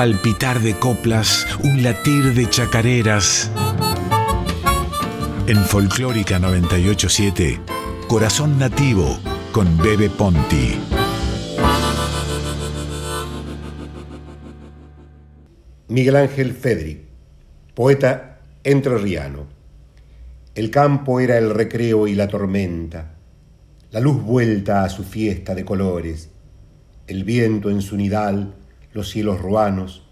palpitar de coplas, un latir de chacareras. En Folclórica 987, Corazón Nativo con Bebe Ponti. Miguel Ángel Fedri, poeta entrerriano. El campo era el recreo y la tormenta, la luz vuelta a su fiesta de colores, el viento en su nidal, los cielos ruanos,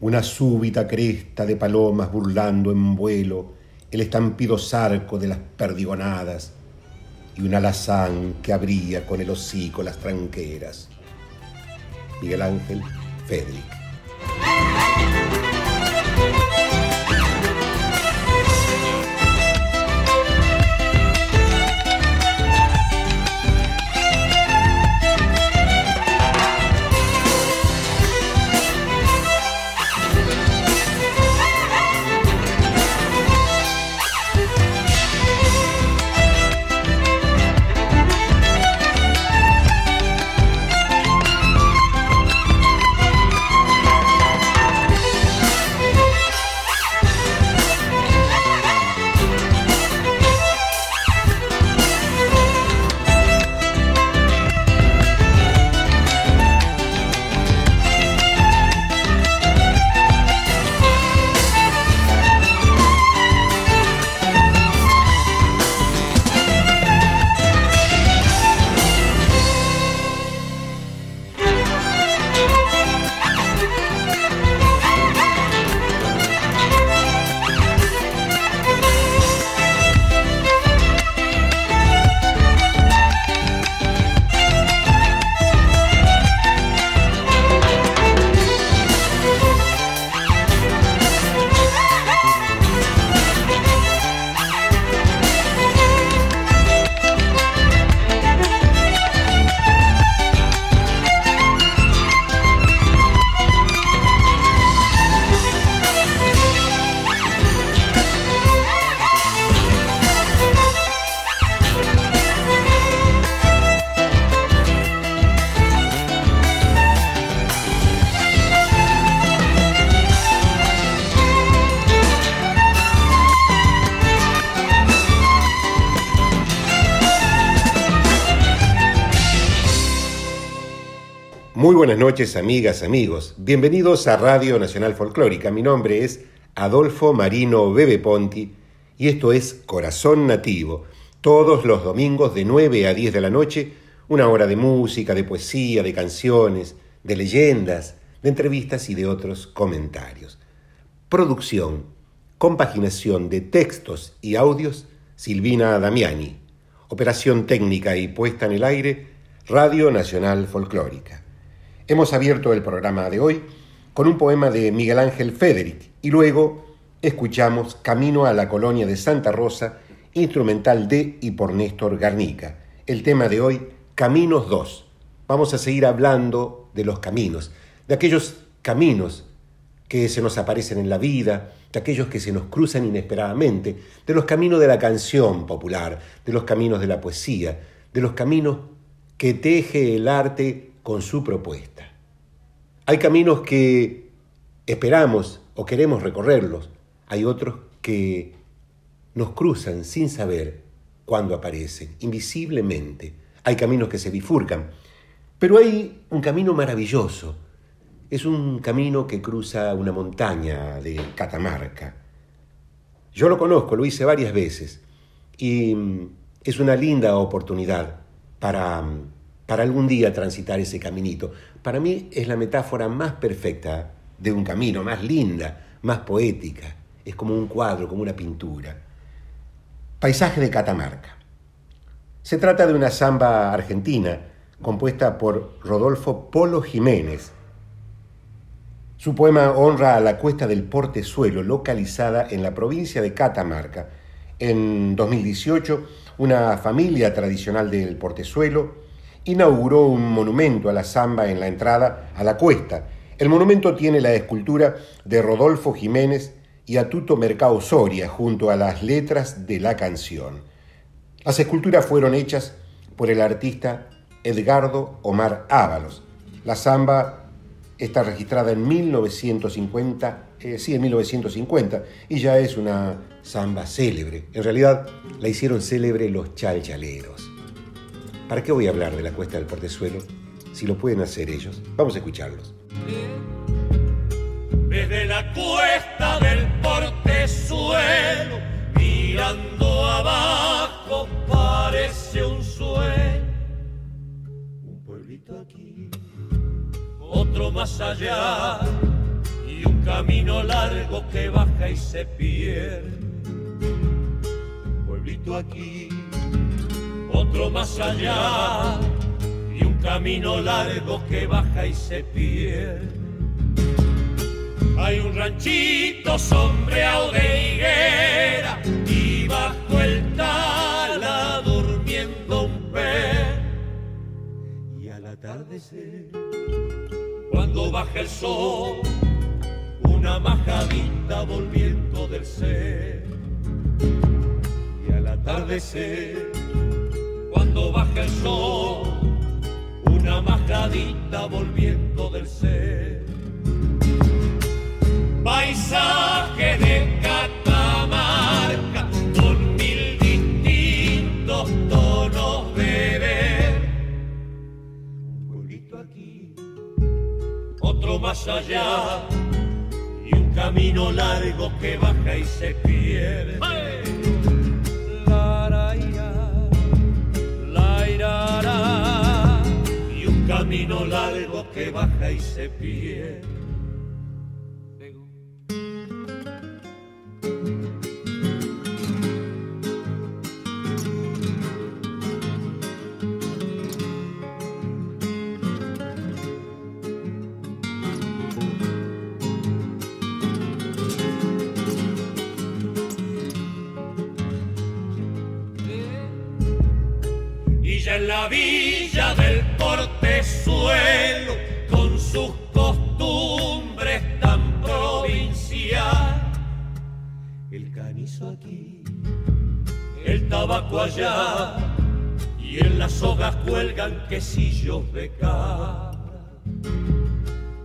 una súbita cresta de palomas burlando en vuelo el estampido zarco de las perdigonadas y un alazán que abría con el hocico las tranqueras. Miguel Ángel Federic. Buenas noches, amigas, amigos. Bienvenidos a Radio Nacional Folclórica. Mi nombre es Adolfo Marino Bebe Ponti y esto es Corazón Nativo. Todos los domingos de 9 a 10 de la noche, una hora de música, de poesía, de canciones, de leyendas, de entrevistas y de otros comentarios. Producción, compaginación de textos y audios, Silvina Damiani. Operación técnica y puesta en el aire, Radio Nacional Folclórica. Hemos abierto el programa de hoy con un poema de Miguel Ángel Federic y luego escuchamos Camino a la Colonia de Santa Rosa, instrumental de y por Néstor Garnica. El tema de hoy, Caminos 2. Vamos a seguir hablando de los caminos, de aquellos caminos que se nos aparecen en la vida, de aquellos que se nos cruzan inesperadamente, de los caminos de la canción popular, de los caminos de la poesía, de los caminos que teje el arte con su propuesta. Hay caminos que esperamos o queremos recorrerlos, hay otros que nos cruzan sin saber cuándo aparecen, invisiblemente. Hay caminos que se bifurcan, pero hay un camino maravilloso. Es un camino que cruza una montaña de Catamarca. Yo lo conozco, lo hice varias veces y mm, es una linda oportunidad para mm, para algún día transitar ese caminito. Para mí es la metáfora más perfecta de un camino, más linda, más poética. Es como un cuadro, como una pintura. Paisaje de Catamarca. Se trata de una samba argentina compuesta por Rodolfo Polo Jiménez. Su poema honra a la cuesta del Portezuelo, localizada en la provincia de Catamarca. En 2018, una familia tradicional del Portezuelo inauguró un monumento a la samba en la entrada a la cuesta. El monumento tiene la escultura de Rodolfo Jiménez y Atuto Mercado Soria junto a las letras de la canción. Las esculturas fueron hechas por el artista Edgardo Omar Ábalos. La samba está registrada en 1950, eh, sí, en 1950, y ya es una samba célebre. En realidad la hicieron célebre los chalchaleros. ¿Para qué voy a hablar de la cuesta del portezuelo si lo pueden hacer ellos? Vamos a escucharlos. Desde la cuesta del portezuelo, mirando abajo, parece un sueño. Un pueblito aquí, otro más allá, y un camino largo que baja y se pierde. Un pueblito aquí, otro más allá, y un camino largo que baja y se pierde. Hay un ranchito sombreado de higuera y bajo el tala durmiendo un pez. Y al atardecer, cuando baja el sol, una majadita volviendo del ser. Y al atardecer, baja el sol, una majadita volviendo del ser paisaje de Catamarca con mil distintos tonos de ver. Un pueblito aquí, otro más allá y un camino largo que baja y se pierde. La, camino largo que baja y se pierde. en la villa del con sus costumbres tan provincial. El canizo aquí, el tabaco allá, y en las sogas cuelgan quesillos de cabra.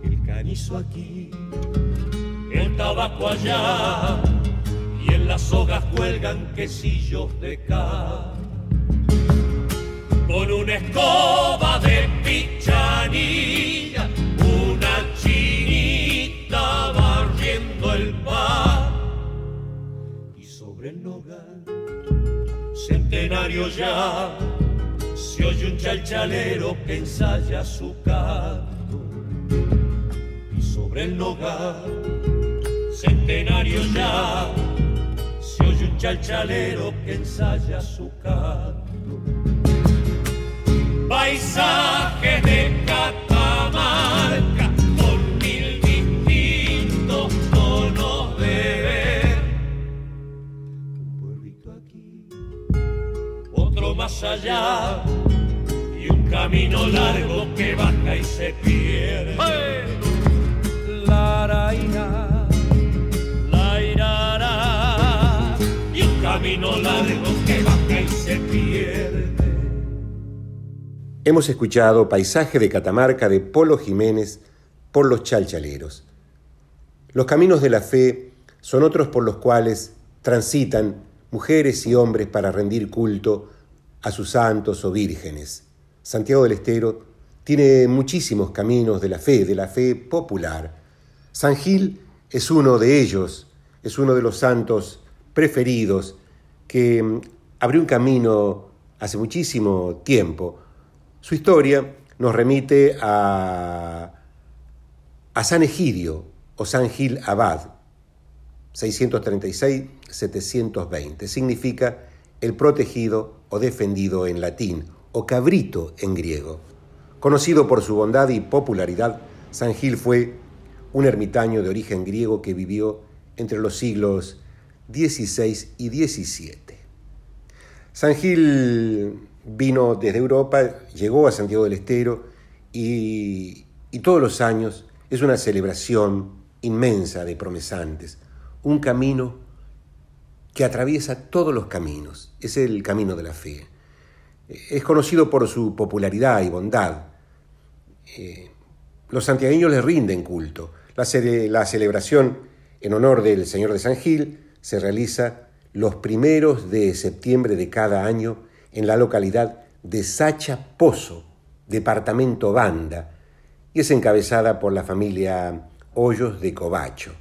El canizo aquí, el tabaco allá, y en las sogas cuelgan quesillos de cabra con una escoba de pichanilla, una chinita barriendo el pan. Y sobre el nogal, centenario ya, se oye un chalchalero que ensaya su canto. Y sobre el nogal, centenario ya, se oye un chalchalero que ensaya su canto paisaje de Catamarca con mil distintos tonos de ver. Un pueblito aquí, otro más allá y un camino largo que baja y se pierde. La, la, la, y un camino largo que baja y se pierde. Hemos escuchado Paisaje de Catamarca de Polo Jiménez por los chalchaleros. Los caminos de la fe son otros por los cuales transitan mujeres y hombres para rendir culto a sus santos o vírgenes. Santiago del Estero tiene muchísimos caminos de la fe, de la fe popular. San Gil es uno de ellos, es uno de los santos preferidos que mm, abrió un camino hace muchísimo tiempo su historia nos remite a, San Egidio o San Gil Abad, 636-720. Significa el protegido o defendido en latín, o cabrito en griego. Conocido por su bondad y popularidad, San Gil fue un ermitaño de origen griego que vivió entre los siglos XVI y XVII. San Gil vino desde Europa, llegó a Santiago del Estero y, todos los años es una celebración inmensa de promesantes, un camino que atraviesa todos los caminos, es el camino de la fe. Es conocido por su popularidad y bondad. Eh, los santiagueños le rinden culto. La, la celebración en honor del Señor de San Gil se realiza los primeros de septiembre de cada año en la localidad de Sacha Pozo, departamento Banda, y es encabezada por la familia Hoyos de Covacho.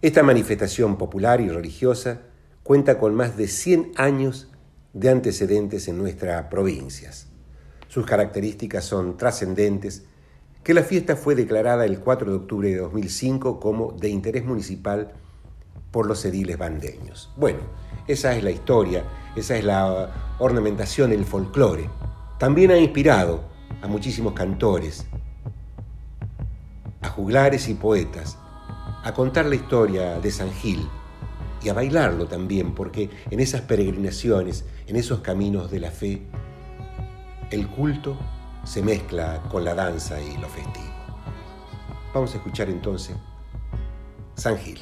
Esta manifestación popular y religiosa cuenta con más de 100 años de antecedentes en nuestras provincias. Sus características son trascendentes, que la fiesta fue declarada el 4 de octubre de 2005 como de interés municipal por los ediles bandeños. Bueno, esa es la historia, esa es la ornamentación, el folclore. También ha inspirado a muchísimos cantores, a juglares y poetas, a contar la historia de San Gil y a bailarlo también, porque en esas peregrinaciones, en esos caminos de la fe, el culto se mezcla con la danza y lo festivo. Vamos a escuchar entonces San Gil.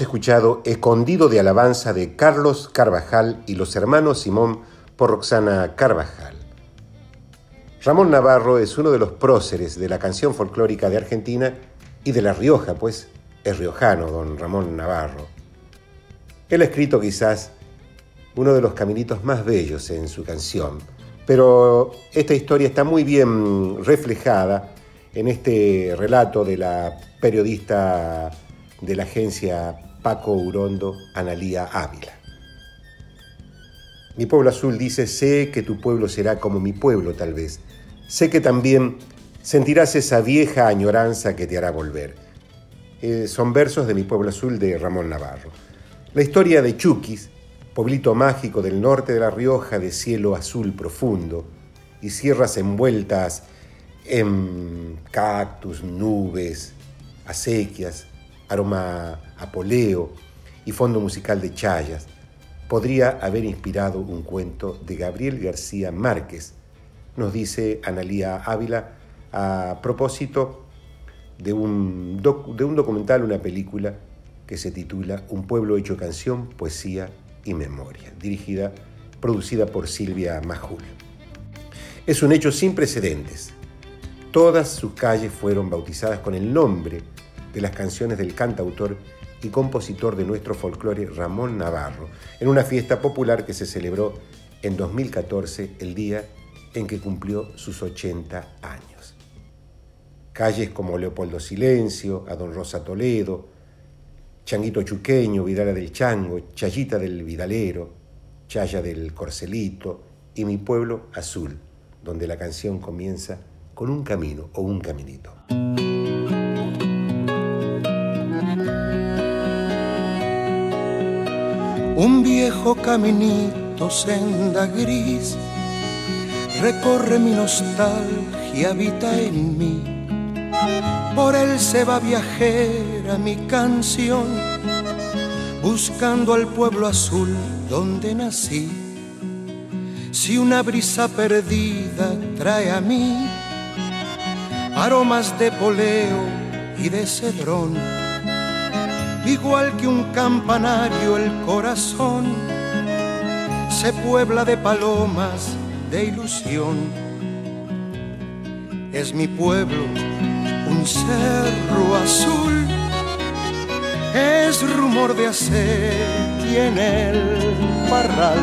Escuchado Escondido de Alabanza de Carlos Carvajal y los hermanos Simón por Roxana Carvajal. Ramón Navarro es uno de los próceres de la canción folclórica de Argentina y de La Rioja, pues es riojano, don Ramón Navarro. Él ha escrito quizás uno de los caminitos más bellos en su canción, pero esta historia está muy bien reflejada en este relato de la periodista de la agencia Paco Urondo, Analía Ávila. Mi pueblo azul dice, sé que tu pueblo será como mi pueblo tal vez. Sé que también sentirás esa vieja añoranza que te hará volver. Eh, son versos de mi pueblo azul de Ramón Navarro. La historia de Chuquis, pueblito mágico del norte de La Rioja de cielo azul profundo y sierras envueltas en cactus, nubes, acequias, aroma a y fondo musical de chayas, podría haber inspirado un cuento de Gabriel García Márquez, nos dice Analía Ávila a propósito de un, de un documental, una película que se titula Un pueblo hecho canción, poesía y memoria, dirigida, producida por Silvia Majul. Es un hecho sin precedentes. Todas sus calles fueron bautizadas con el nombre de las canciones del cantautor y compositor de nuestro folclore Ramón Navarro, en una fiesta popular que se celebró en 2014, el día en que cumplió sus 80 años. Calles como Leopoldo Silencio, Don Rosa Toledo, Changuito Chuqueño, Vidala del Chango, Chayita del Vidalero, Chaya del Corcelito y Mi Pueblo Azul, donde la canción comienza con un camino o un caminito. Un viejo caminito, senda gris, recorre mi nostalgia, habita en mí. Por él se va viajera mi canción, buscando al pueblo azul donde nací. Si una brisa perdida trae a mí aromas de poleo y de cedrón, igual que un campanario el corazón se puebla de palomas de ilusión. Es mi pueblo un cerro azul, es rumor de y en el parral.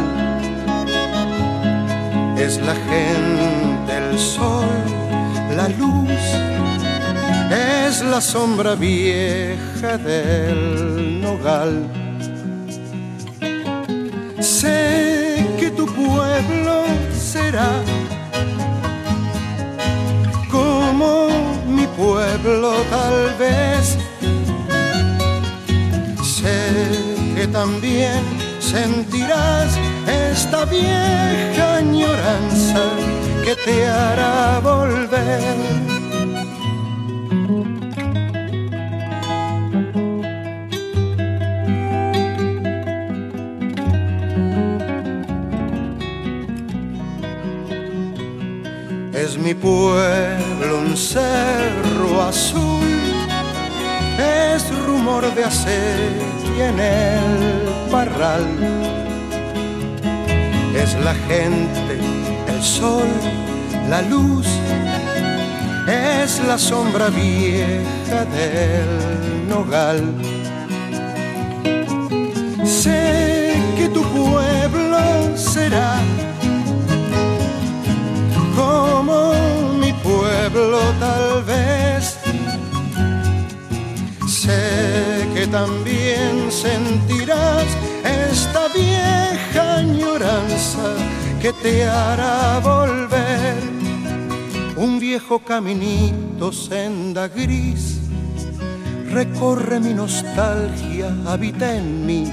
Es la gente, el sol, la luz, es la sombra vieja del nogal. Sé que tu pueblo será como mi pueblo tal vez. Sé que también sentirás esta vieja añoranza que te hará volver mi pueblo un cerro azul, es rumor de y en el parral. Es la gente, el sol, la luz, es la sombra vieja del nogal. Sé que tu pueblo será como mi pueblo tal vez. Sé que también sentirás esta vieja añoranza que te hará volver. Un viejo caminito, senda gris, recorre mi nostalgia, habita en mí.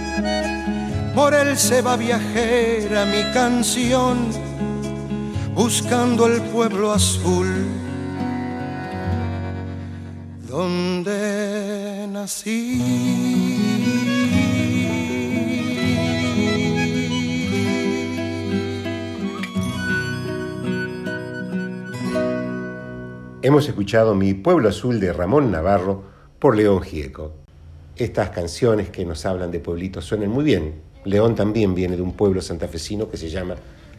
Por él se va viajera mi canción buscando el pueblo azul donde nací. Hemos escuchado Mi Pueblo Azul de Ramón Navarro por León Gieco. Estas canciones que nos hablan de pueblitos suenan muy bien. León también viene de un pueblo santafesino que se llama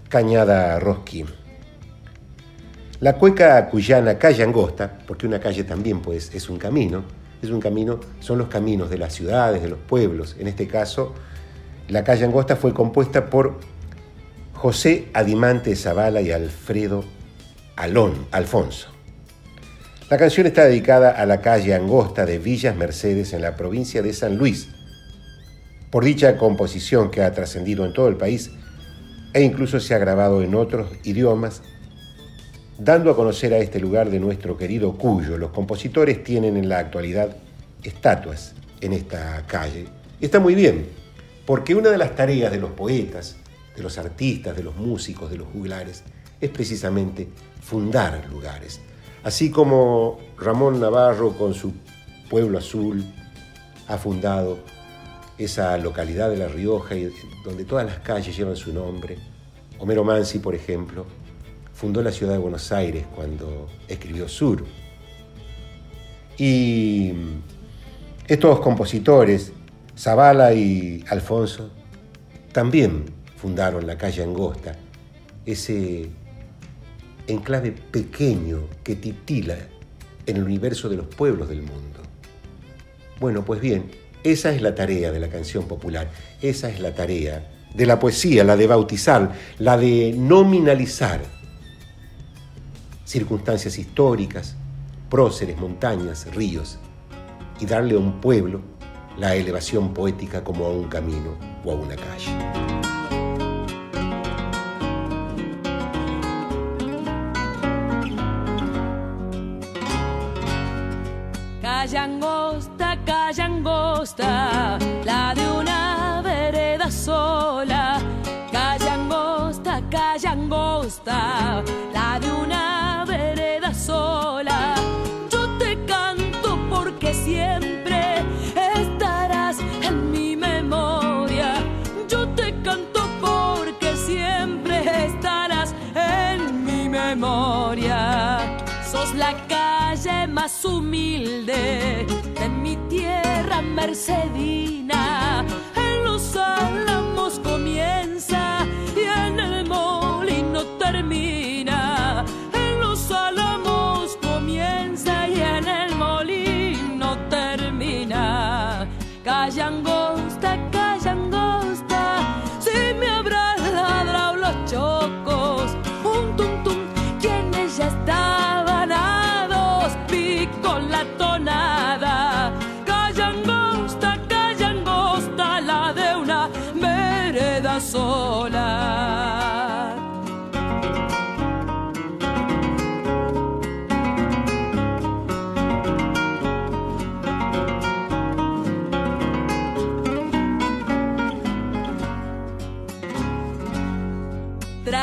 Cañada Rosquín. La cueca cuyana Calle Angosta, porque una calle también pues, es un camino, es un camino, son los caminos de las ciudades, de los pueblos. En este caso, la calle Angosta fue compuesta por José Adimante Zavala y Alfredo Alón, Alfonso. La canción está dedicada a la calle Angosta de Villas Mercedes en la provincia de San Luis. Por dicha composición que ha trascendido en todo el país e incluso se ha grabado en otros idiomas, dando a conocer a este lugar de nuestro querido Cuyo. Los compositores tienen en la actualidad estatuas en esta calle. Está muy bien, porque una de las tareas de los poetas, de los artistas, de los músicos, de los juglares, es precisamente fundar lugares. Así como Ramón Navarro con su Pueblo Azul ha fundado esa localidad de La Rioja donde todas las calles llevan su nombre. Homero Mansi, por ejemplo, fundó la ciudad de Buenos Aires cuando escribió Sur. Y estos compositores, Zavala y Alfonso, también fundaron la calle Angosta, ese enclave pequeño que titila en el universo de los pueblos del mundo. Bueno, pues bien, esa es la tarea de la canción popular, esa es la tarea de la poesía, la de bautizar, la de nominalizar circunstancias históricas, próceres, montañas, ríos, y darle a un pueblo la elevación poética como a un camino o a una calle. Calle angosta, calle angosta, la de una vereda sola. Calle angosta, calle angosta, la de una más humilde de mi tierra mercedina.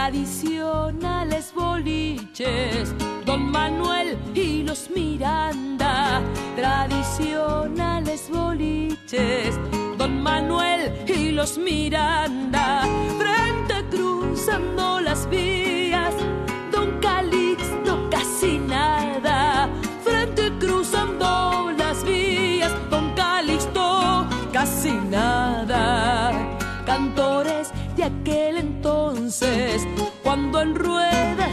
Tradicionales boliches, Don Manuel y los Miranda. Tradicionales boliches, Don Manuel y los Miranda. Frente cruzando las vías, cuando en ruedas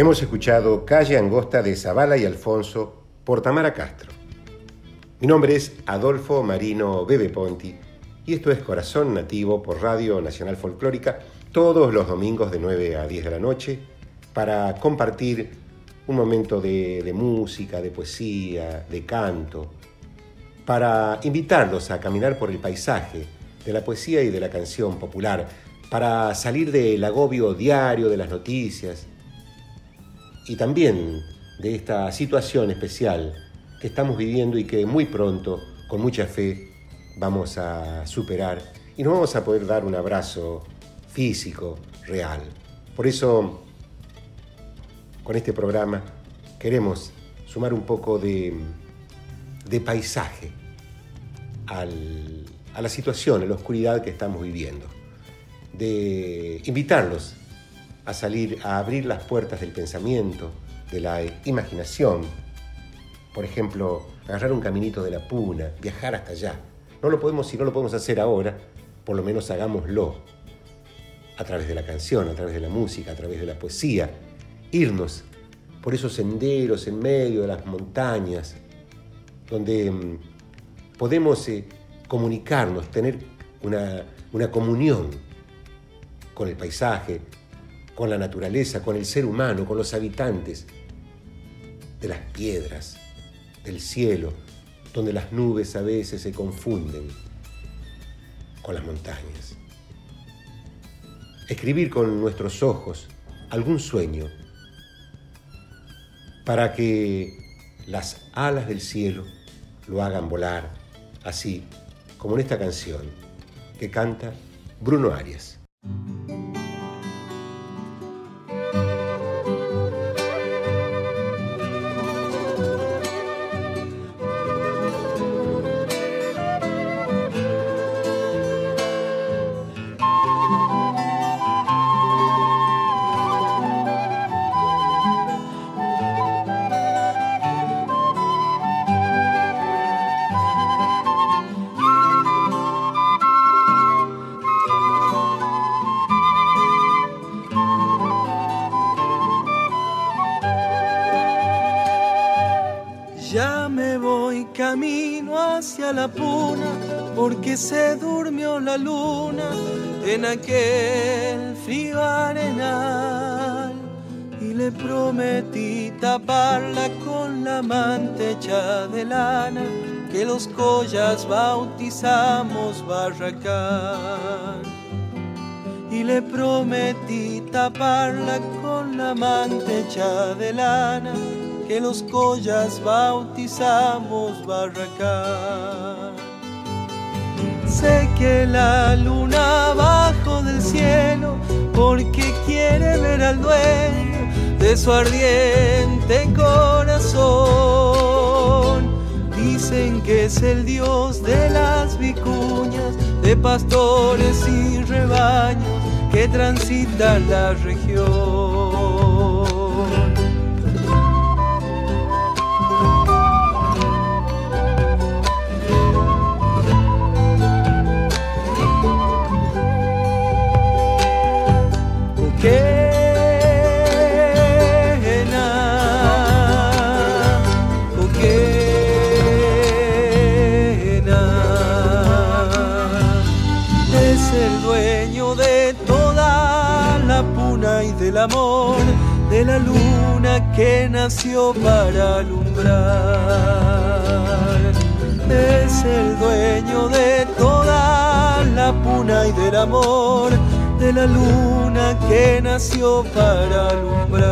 Hemos escuchado Calle Angosta de Zavala y Alfonso por Tamara Castro. Mi nombre es Adolfo Marino Bebe Ponti y esto es Corazón Nativo por Radio Nacional Folclórica todos los domingos de 9 a 10 de la noche para compartir un momento de, de música, de poesía, de canto, para invitarlos a caminar por el paisaje de la poesía y de la canción popular, para salir del agobio diario de las noticias y también de esta situación especial que estamos viviendo y que muy pronto, con mucha fe, vamos a superar y nos vamos a poder dar un abrazo físico, real. Por eso, con este programa, queremos sumar un poco de, paisaje a la situación, a la oscuridad que estamos viviendo. De invitarlos a salir, a abrir las puertas del pensamiento, de la imaginación. Por ejemplo, agarrar un caminito de la puna, viajar hasta allá. No lo podemos, si no lo podemos hacer ahora, por lo menos hagámoslo. A través de la canción, a través de la música, a través de la poesía. Irnos por esos senderos en medio de las montañas, donde mm, podemos eh, comunicarnos, tener una, una comunión con el paisaje, con la naturaleza, con el ser humano, con los habitantes de las piedras, del cielo, donde las nubes a veces se confunden con las montañas. Escribir con nuestros ojos algún sueño para que las alas del cielo lo hagan volar, así como en esta canción que canta Bruno Arias. Porque se durmió la luna en aquel frío arenal y le prometí taparla con la mantecha de lana que los collas bautizamos barracán y le prometí taparla con la mantecha de lana que los collas bautizamos barracán. Sé que la luna abajo del cielo, porque quiere ver al dueño de su ardiente corazón. Dicen que es el dios de las vicuñas, de pastores y rebaños que transitan la región. Que nació para alumbrar. Es el dueño de toda la puna y del amor de la luna que nació para alumbrar.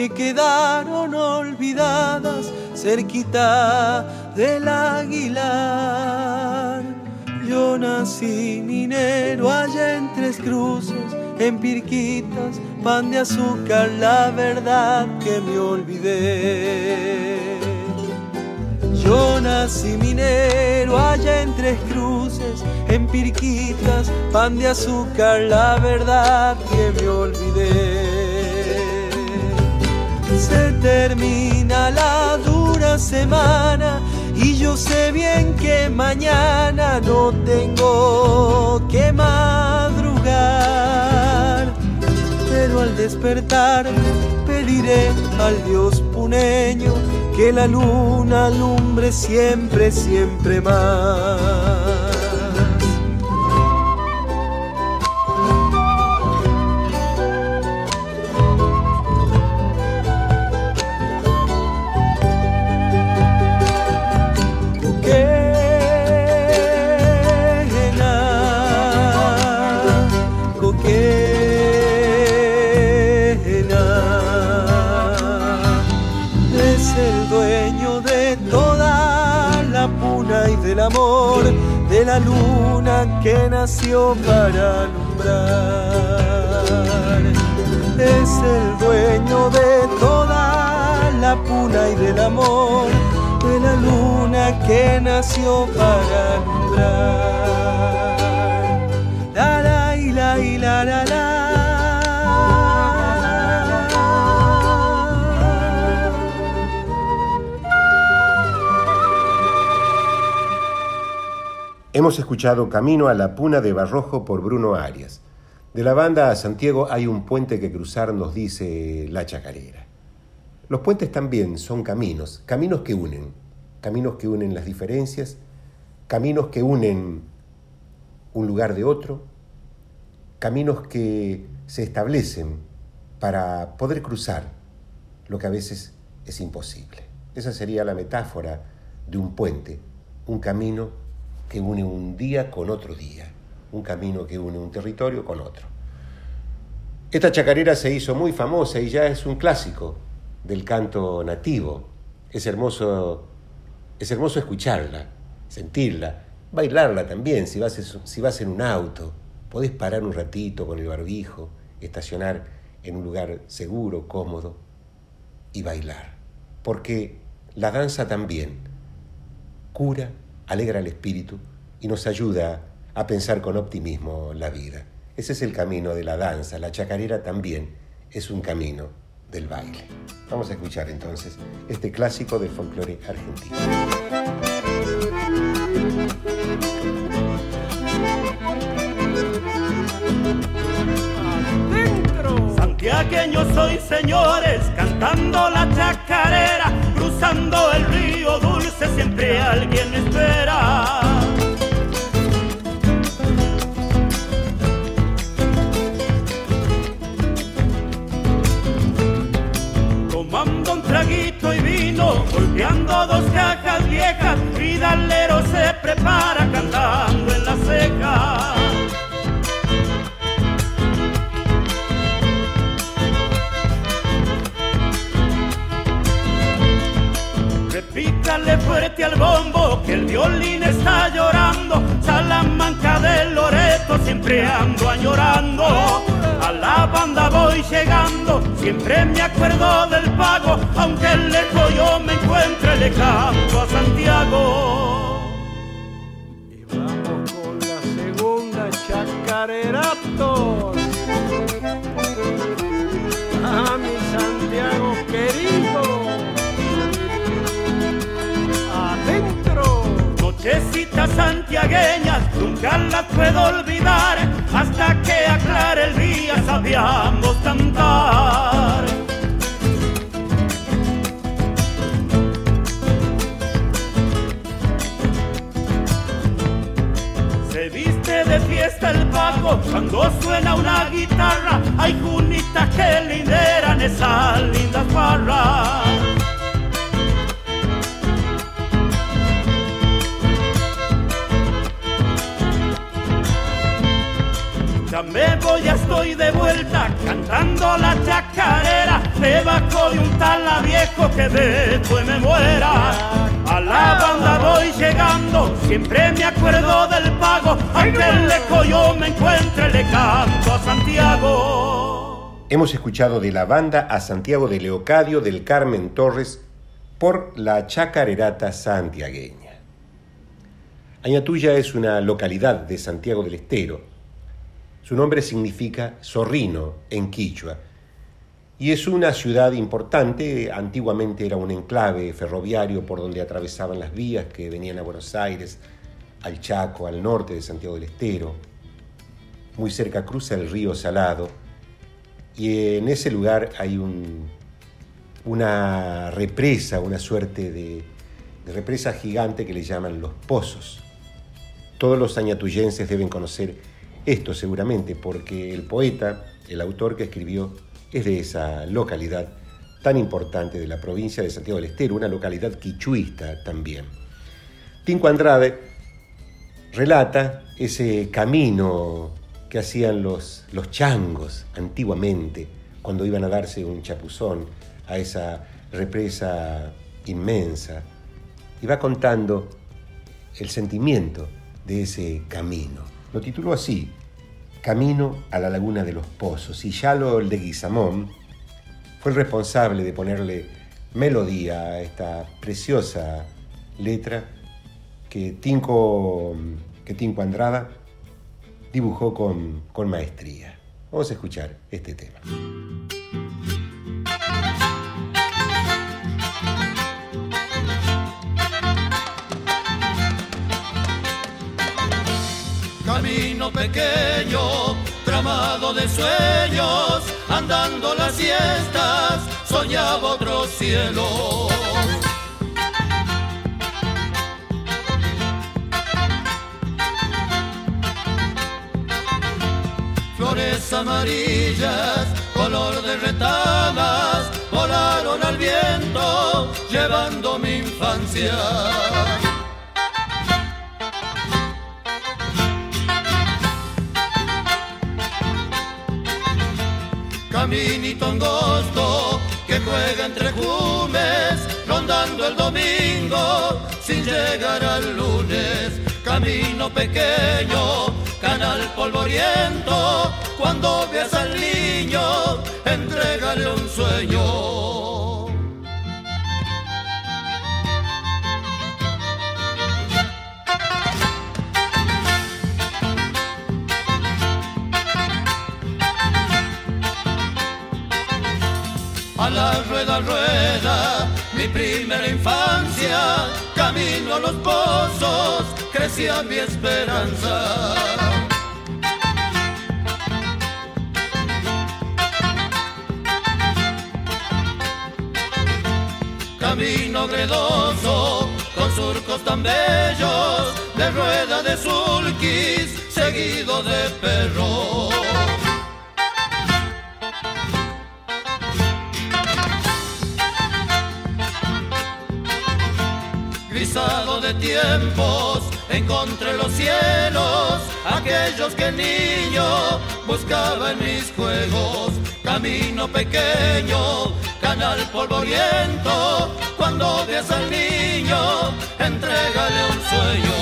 Que quedaron olvidadas cerquita del aguilar. Yo nací minero allá en Tres Cruces, en Pirquitas, pan de azúcar, la verdad que me olvidé. Yo nací minero allá en Tres Cruces, en Pirquitas, pan de azúcar, la verdad que me termina la dura semana y yo sé bien que mañana no tengo que madrugar. Pero al despertar pediré al Dios puneño que la luna alumbre siempre, siempre más. De la luna que nació para alumbrar. Es el dueño de toda la puna y del amor, de la luna que nació para alumbrar. La la y la y la la la. Hemos escuchado Camino a la Puna de Barrojo por Bruno Arias. De la banda a Santiago hay un puente que cruzar, nos dice la chacarera. Los puentes también son caminos, caminos que unen, caminos que unen las diferencias, caminos que unen un lugar de otro, caminos que se establecen para poder cruzar lo que a veces es imposible. Esa sería la metáfora de un puente, un camino que une un día con otro día, un camino que une un territorio con otro. Esta chacarera se hizo muy famosa y ya es un clásico del canto nativo. Es hermoso, es hermoso escucharla, sentirla, bailarla también si vas, si vas en un auto. Podés parar un ratito con el barbijo, estacionar en un lugar seguro, cómodo y bailar. Porque la danza también cura, alegra el espíritu y nos ayuda a pensar con optimismo la vida. Ese es el camino de la danza. La chacarera también es un camino del baile. Vamos a escuchar entonces este clásico del folclore argentino. Santiagueño soy, señores, cantando la chacarera, cruzando el río dulce, siempre alguien espera. Tomando un traguito y vino, golpeando dos cajas viejas, Vidalero se prepara cantando en la ceja. Repítale fuerte al bombo que el violín está llorando. Salamanca del Loreto siempre ando añorando. A la banda voy llegando, siempre me acuerdo del pago. Aunque lejos yo me encuentre, le canto a Santiago. Y vamos con la segunda chacarerato. Nochecitas santiagueñas, nunca las puedo olvidar. Hasta que aclare el día sabíamos cantar. Se viste de fiesta el pago cuando suena una guitarra. Hay junitas que lideran esas lindas barras. Estoy de vuelta cantando la chacarera debajo de un tala viejo que después me muera. A la banda voy llegando, siempre me acuerdo del pago, aunque lejos yo me encuentre, le canto a Santiago. Hemos escuchado de la banda a Santiago de Leocadio del Carmen Torres por la chacarerata santiagueña. Añatuya es una localidad de Santiago del Estero. Su nombre significa zorrino en quichua y es una ciudad importante. Antiguamente era un enclave ferroviario por donde atravesaban las vías que venían a Buenos Aires, al Chaco, al norte de Santiago del Estero. Muy cerca cruza el río Salado y en ese lugar hay un, una represa, una suerte de, de represa gigante que le llaman los pozos. Todos los añatuyenses deben conocer esto seguramente porque el poeta, el autor que escribió, es de esa localidad tan importante de la provincia de Santiago del Estero, una localidad quichuista también. Tinco Andrade relata ese camino que hacían los, los changos antiguamente cuando iban a darse un chapuzón a esa represa inmensa y va contando el sentimiento de ese camino. Lo tituló así, Camino a la Laguna de los Pozos, y Yalo de Guizamón fue el responsable de ponerle melodía a esta preciosa letra que Tinco, que Tinco Andrada dibujó con, con maestría. Vamos a escuchar este tema. Pequeño, tramado de sueños, andando las siestas, soñaba otro cielo. Flores amarillas, color de retamas, volaron al viento, llevando mi infancia. Caminito angosto que juega entre jumes, rondando el domingo sin llegar al lunes. Camino pequeño, canal polvoriento, cuando veas al niño, entrégale un sueño. Infancia, camino a los pozos, crecía mi esperanza. Camino gredoso, con surcos tan bellos, de rueda de sulquis, seguido de de tiempos, encontré los cielos, aquellos que niño buscaba en mis juegos. Camino pequeño, canal polvoriento, cuando veas al niño, entrégale un sueño.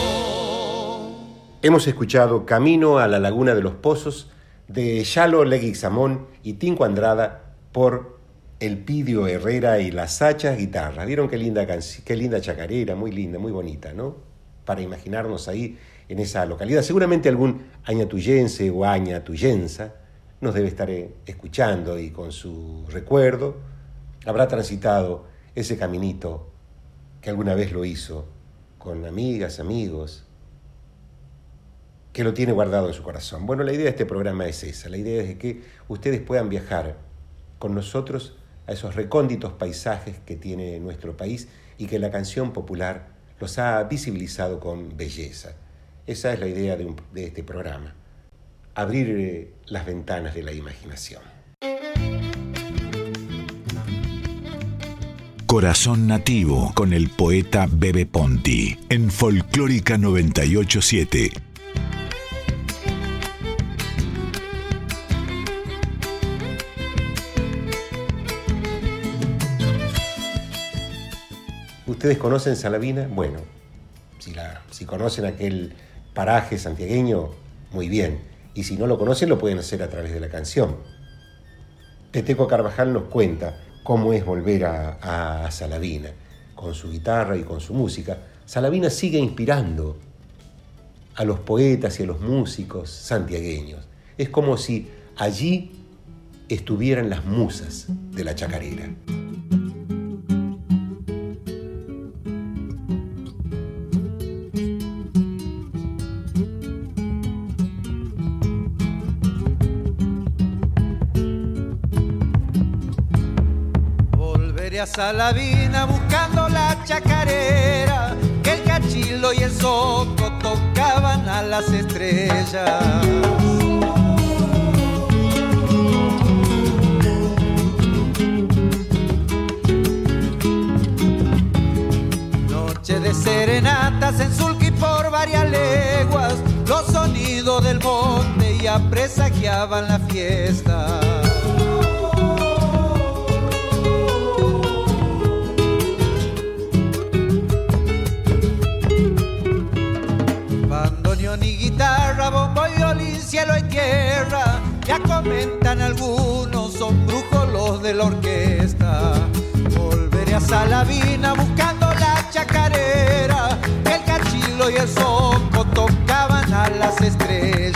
Hemos escuchado Camino a la Laguna de los Pozos de Yalo Leguizamón y Tinco Andrada por el Pidio Herrera y las Hachas Guitarras. ¿Vieron qué linda, qué linda chacarera? Muy linda, muy bonita, ¿no? Para imaginarnos ahí en esa localidad. Seguramente algún añatuyense o añatuyensa nos debe estar eh, escuchando y con su recuerdo habrá transitado ese caminito que alguna vez lo hizo con amigas, amigos, que lo tiene guardado en su corazón. Bueno, la idea de este programa es esa, la idea es de que ustedes puedan viajar con nosotros a esos recónditos paisajes que tiene nuestro país y que la canción popular los ha visibilizado con belleza. Esa es la idea de, este programa, abrir eh, las ventanas de la imaginación. Corazón Nativo con el poeta Bebe Ponti en Folclórica 987 ¿Ustedes conocen Salavina? Bueno, si, la, si conocen aquel paraje santiagueño, muy bien. Y si no lo conocen, lo pueden hacer a través de la canción. Teteco Carvajal nos cuenta cómo es volver a, a Salavina, con su guitarra y con su música. Salavina sigue inspirando a los poetas y a los músicos santiagueños. Es como si allí estuvieran las musas de la chacarera. A Salavina buscando la chacarera, que el cachilo y el soco tocaban a las estrellas. Noche de serenatas en Sulqui por varias leguas, los sonidos del monte ya presagiaban la fiesta. Tierra. Ya comentan algunos, son brujos los de la orquesta. Volveré a Salavina buscando la chacarera. El cachilo y el soco tocaban a las estrellas.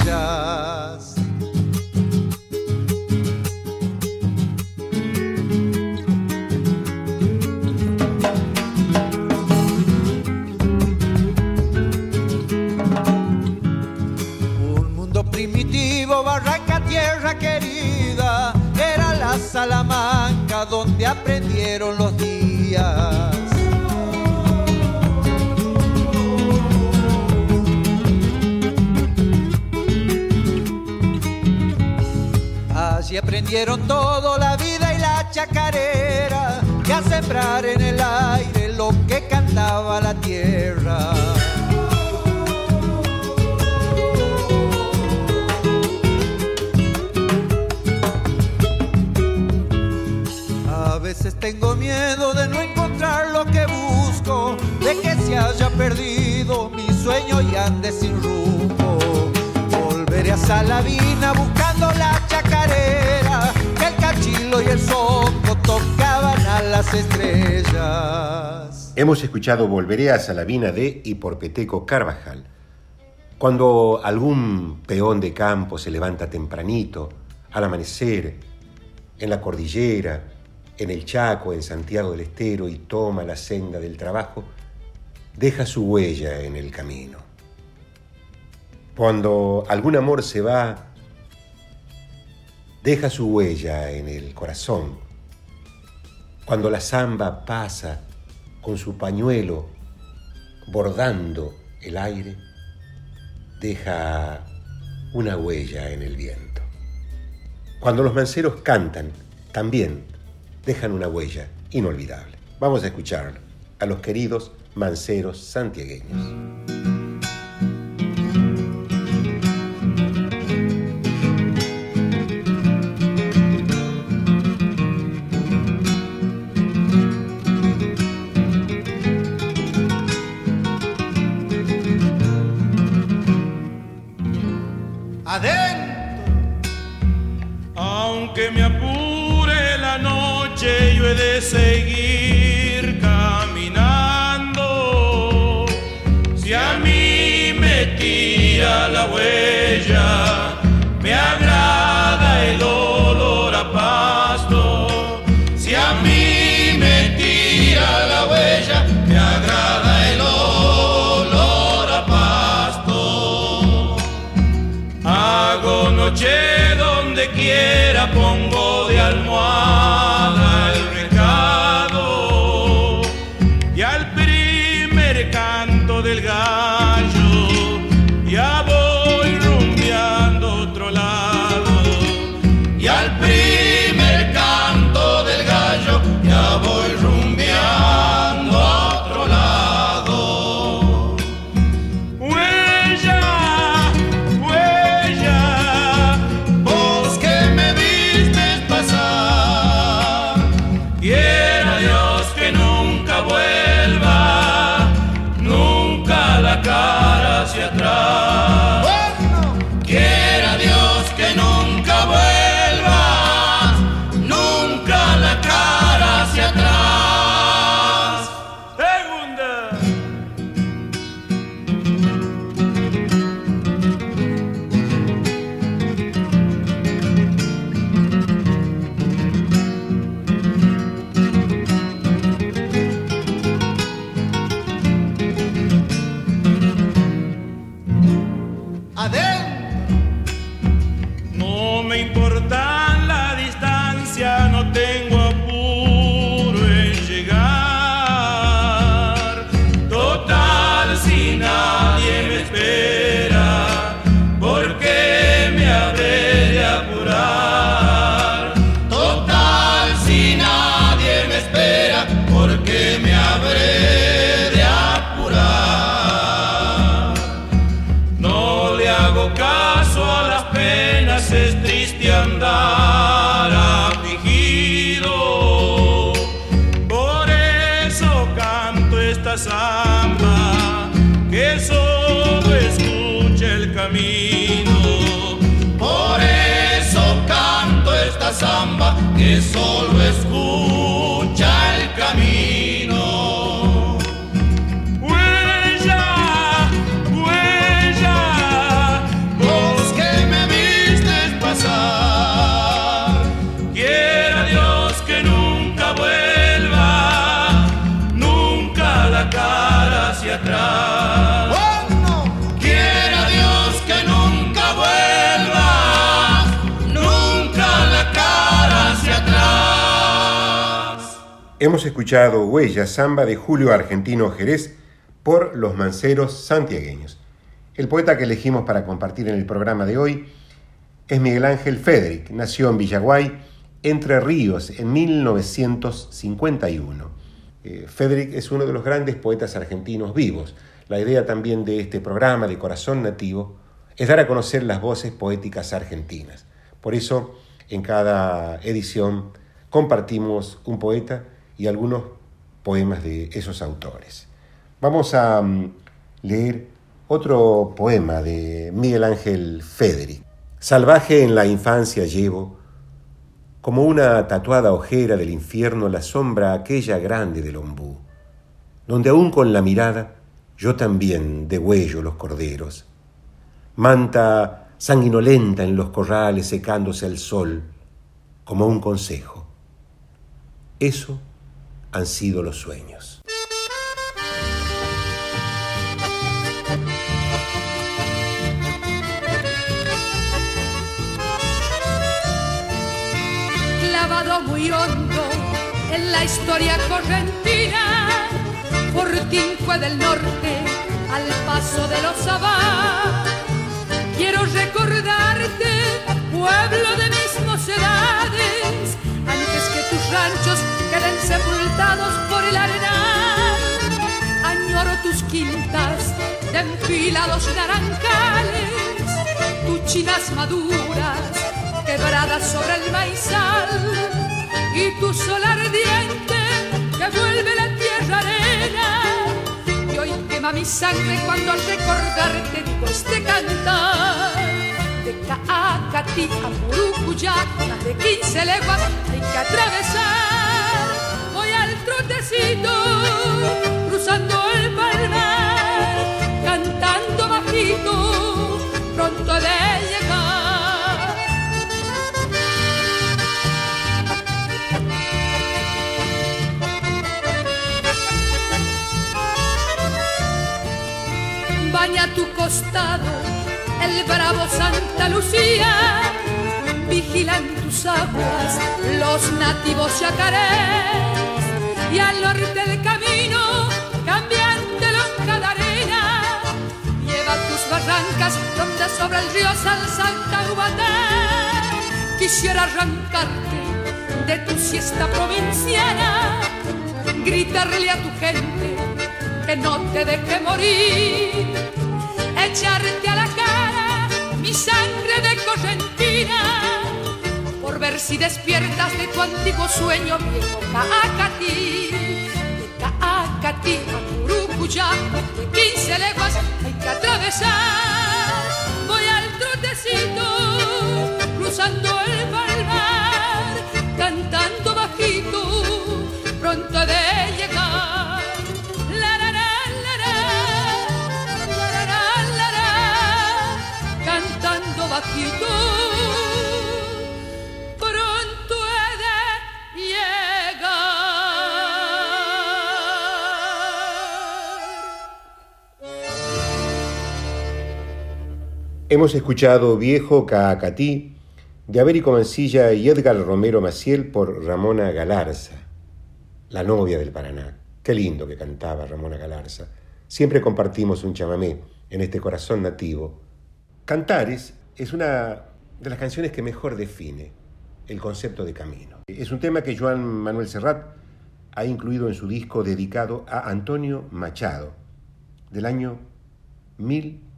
Aprendieron los días. Allí aprendieron todo, la vida y la chacarera, y a sembrar en el aire lo que cantaba la tierra. Tengo miedo de no encontrar lo que busco, de que se haya perdido mi sueño y ande sin rumbo. Volveré a Salavina buscando la chacarera, que el cachilo y el soco tocaban a las estrellas. Hemos escuchado Volveré a Salavina de y por Peteco Carvajal. Cuando algún peón de campo se levanta tempranito, al amanecer, en la cordillera, en el Chaco, en Santiago del Estero y toma la senda del trabajo, deja su huella en el camino. Cuando algún amor se va, deja su huella en el corazón. Cuando la zamba pasa con su pañuelo bordando el aire, deja una huella en el viento. Cuando los manceros cantan, también dejan una huella inolvidable. Vamos a escuchar a los queridos manceros santiagueños. Adentro. Aunque me apure la noche, yo he de seguir caminando. Si a mí me tira la huella, que solo escucha el camino. Hemos escuchado Huella Samba de Julio Argentino Jerez por los manceros santiagueños. El poeta que elegimos para compartir en el programa de hoy es Miguel Ángel Federic. Nació en Villaguay, Entre Ríos, en 1951. Eh, Federic es uno de los grandes poetas argentinos vivos. La idea también de este programa de Corazón Nativo es dar a conocer las voces poéticas argentinas. Por eso, en cada edición compartimos un poeta y algunos poemas de esos autores. Vamos a mm, leer otro poema de Miguel Ángel Federic. Salvaje en la infancia llevo, como una tatuada ojera del infierno, la sombra aquella grande del ombú, donde aún con la mirada yo también degüello los corderos. Manta sanguinolenta en los corrales secándose al sol, como un consejo. Eso han sido los sueños. Clavado muy hondo en la historia correntina, Fortín del norte al paso de los sabás. Quiero recordarte, pueblo de mis mocedades, ranchos queden sepultados por el arenal. Añoro tus quintas de enfilados naranjales, chinas maduras quebradas sobre el maizal y tu sol ardiente que vuelve la tierra arena. Y hoy quema mi sangre cuando al recordarte digo este cantar de Caacatí a Murucuyá, más de 15 leguas hay que atravesar. Voy al trotecito, cruzando el palmar, cantando bajito, pronto de llegar. Baña tu costado el bravo Santa Lucía, vigilan tus aguas los nativos yacarés y al norte del camino cambiante lonja de arena lleva tus barrancas donde sobre el río San Santa quisiera arrancarte de tu siesta provinciana gritarle a tu gente que no te deje morir echarte a la cara mi sangre de correntina, por ver si despiertas de tu antiguo sueño viejo Caacatí, de Caacatí a Curucuyá, de 15 leguas hay que atravesar, voy al trotecito, cruzando el palmar, cantando bajito, pronto de Hemos escuchado Viejo Caacatí de Américo Mancilla y Edgar Romero Maciel por Ramona Galarza, la novia del Paraná. Qué lindo que cantaba Ramona Galarza. Siempre compartimos un chamamé en este corazón nativo. Cantares es una de las canciones que mejor define el concepto de camino. Es un tema que Joan Manuel Serrat ha incluido en su disco dedicado a Antonio Machado del año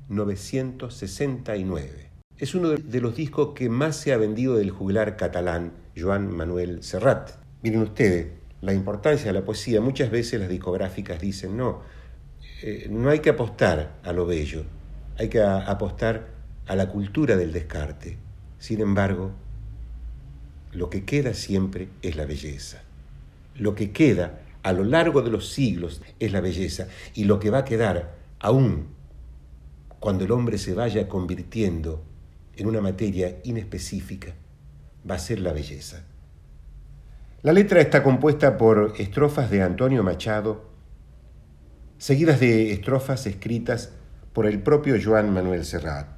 1969. Es uno de los discos que más se ha vendido del juglar catalán Joan Manuel Serrat. Miren ustedes, la importancia de la poesía. Muchas veces las discográficas dicen, no, eh, no hay que apostar a lo bello, hay que apostar a la cultura del descarte. Sin embargo, lo que queda siempre es la belleza. Lo que queda a lo largo de los siglos es la belleza. Y lo que va a quedar aún cuando el hombre se vaya convirtiendo en una materia inespecífica, va a ser la belleza. La letra está compuesta por estrofas de Antonio Machado, seguidas de estrofas escritas por el propio Joan Manuel Serrat,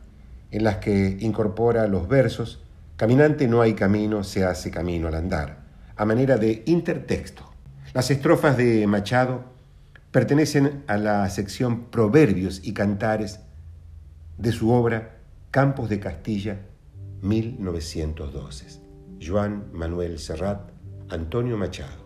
en las que incorpora los versos Caminante no hay camino, se hace camino al andar, a manera de intertexto. Las estrofas de Machado pertenecen a la sección Proverbios y Cantares de su obra Campos de Castilla, 1912. Joan Manuel Serrat, Antonio Machado.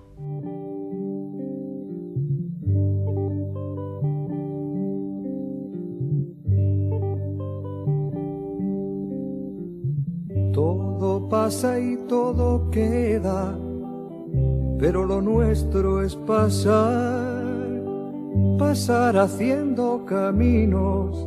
Todo pasa y todo queda, pero lo nuestro es pasar, pasar haciendo caminos,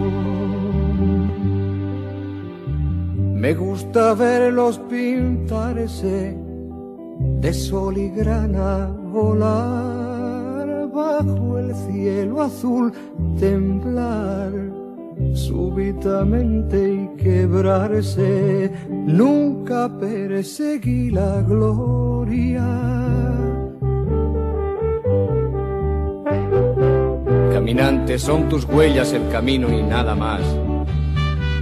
Me gusta verlos pintarse de sol y grana volar bajo el cielo azul, temblar súbitamente y quebrarse. Nunca perseguí la gloria. Caminante, son tus huellas el camino y nada más.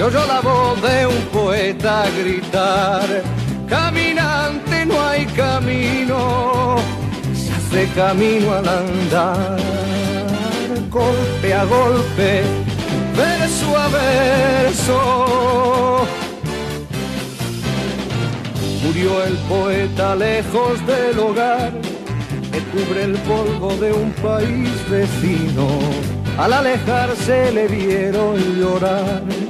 se oyó la voz de un poeta gritar, caminante no hay camino, se hace camino al andar, golpe a golpe, verso a verso. Murió el poeta lejos del hogar que cubre el polvo de un país vecino. Al alejarse le vieron llorar.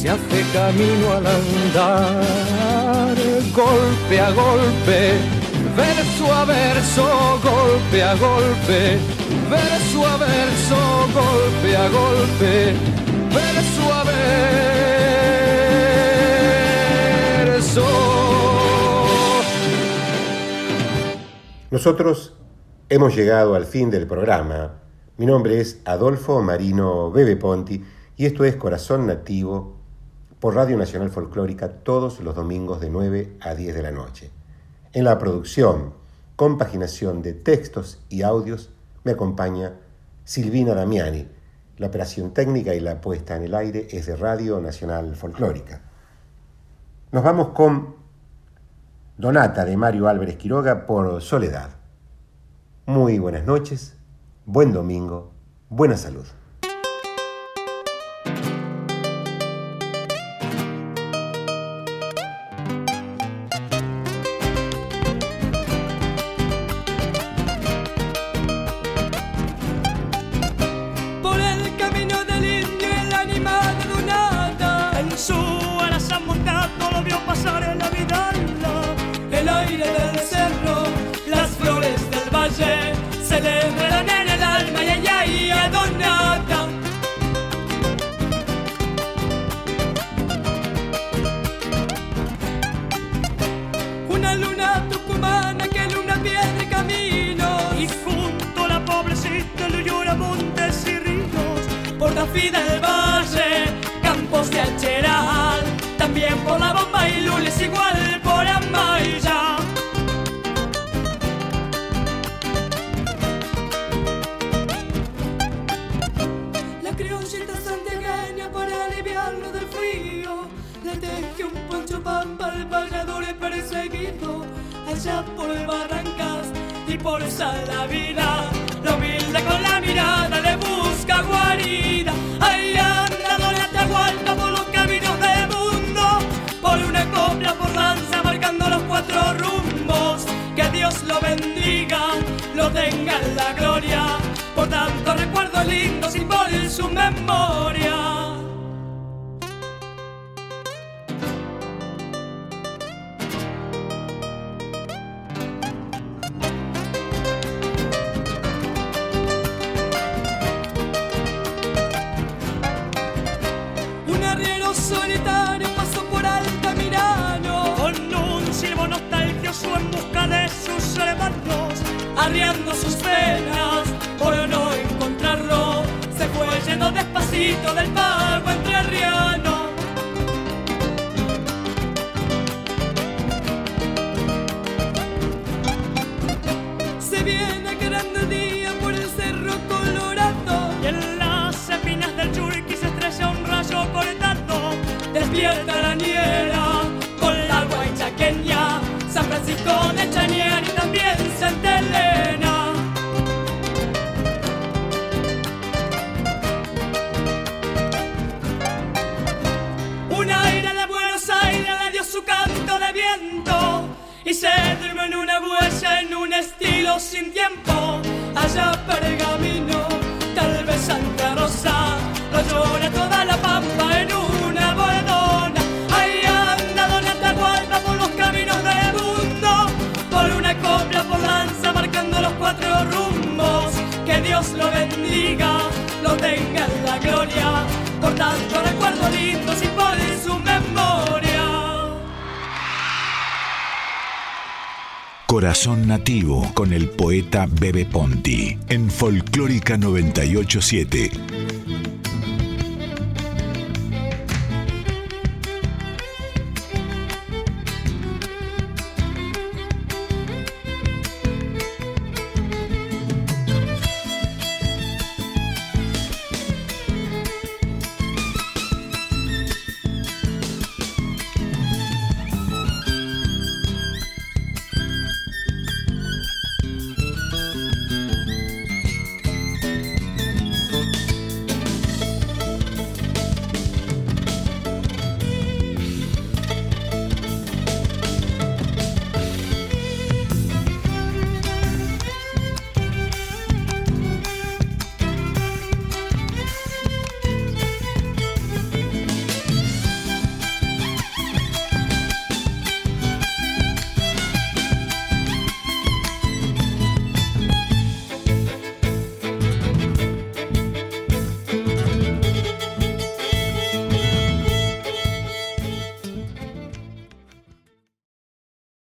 se hace camino al andar, golpe a golpe, verso a verso, golpe a golpe, verso a verso, golpe a golpe, verso a verso. Nosotros hemos llegado al fin del programa. Mi nombre es Adolfo Marino Bebe Ponti y esto es Corazón Nativo por Radio Nacional Folclórica todos los domingos de 9 a 10 de la noche. En la producción, compaginación de textos y audios me acompaña Silvina Damiani. La operación técnica y la puesta en el aire es de Radio Nacional Folclórica. Nos vamos con Donata de Mario Álvarez Quiroga por Soledad. Muy buenas noches, buen domingo, buena salud. Rafí del Valle, Campos de Alcheral, también por la bomba y Lules igual por Amaya. La criollita santiagueña para aliviarlo del frío, le teje un poncho pampa al vallador perseguido, allá por Barrancas y por Salavida, lo con la mirada le busca guarida. Ahí anda Don Atahualpa por los caminos del mundo, por una copla por lanza marcando los cuatro rumbos. Que Dios lo bendiga, lo tenga en la gloria, por tanto recuerdos lindos y por su memoria. Despierta la niera con la guaychaqueña San Francisco de Chanier y también Santa Elena Un aire de Buenos Aires le dio su canto de viento y se durmió en una huella en un estilo sin tiempo. Allá pergamino, tal vez Santa Rosa, lo llora toda la pampa en una cuatro rumbos. Que Dios lo bendiga, lo tenga en la gloria, por tanto recuerdos lindos y por su memoria. Corazón Nativo con el poeta Bebe Ponti en Folclórica 987.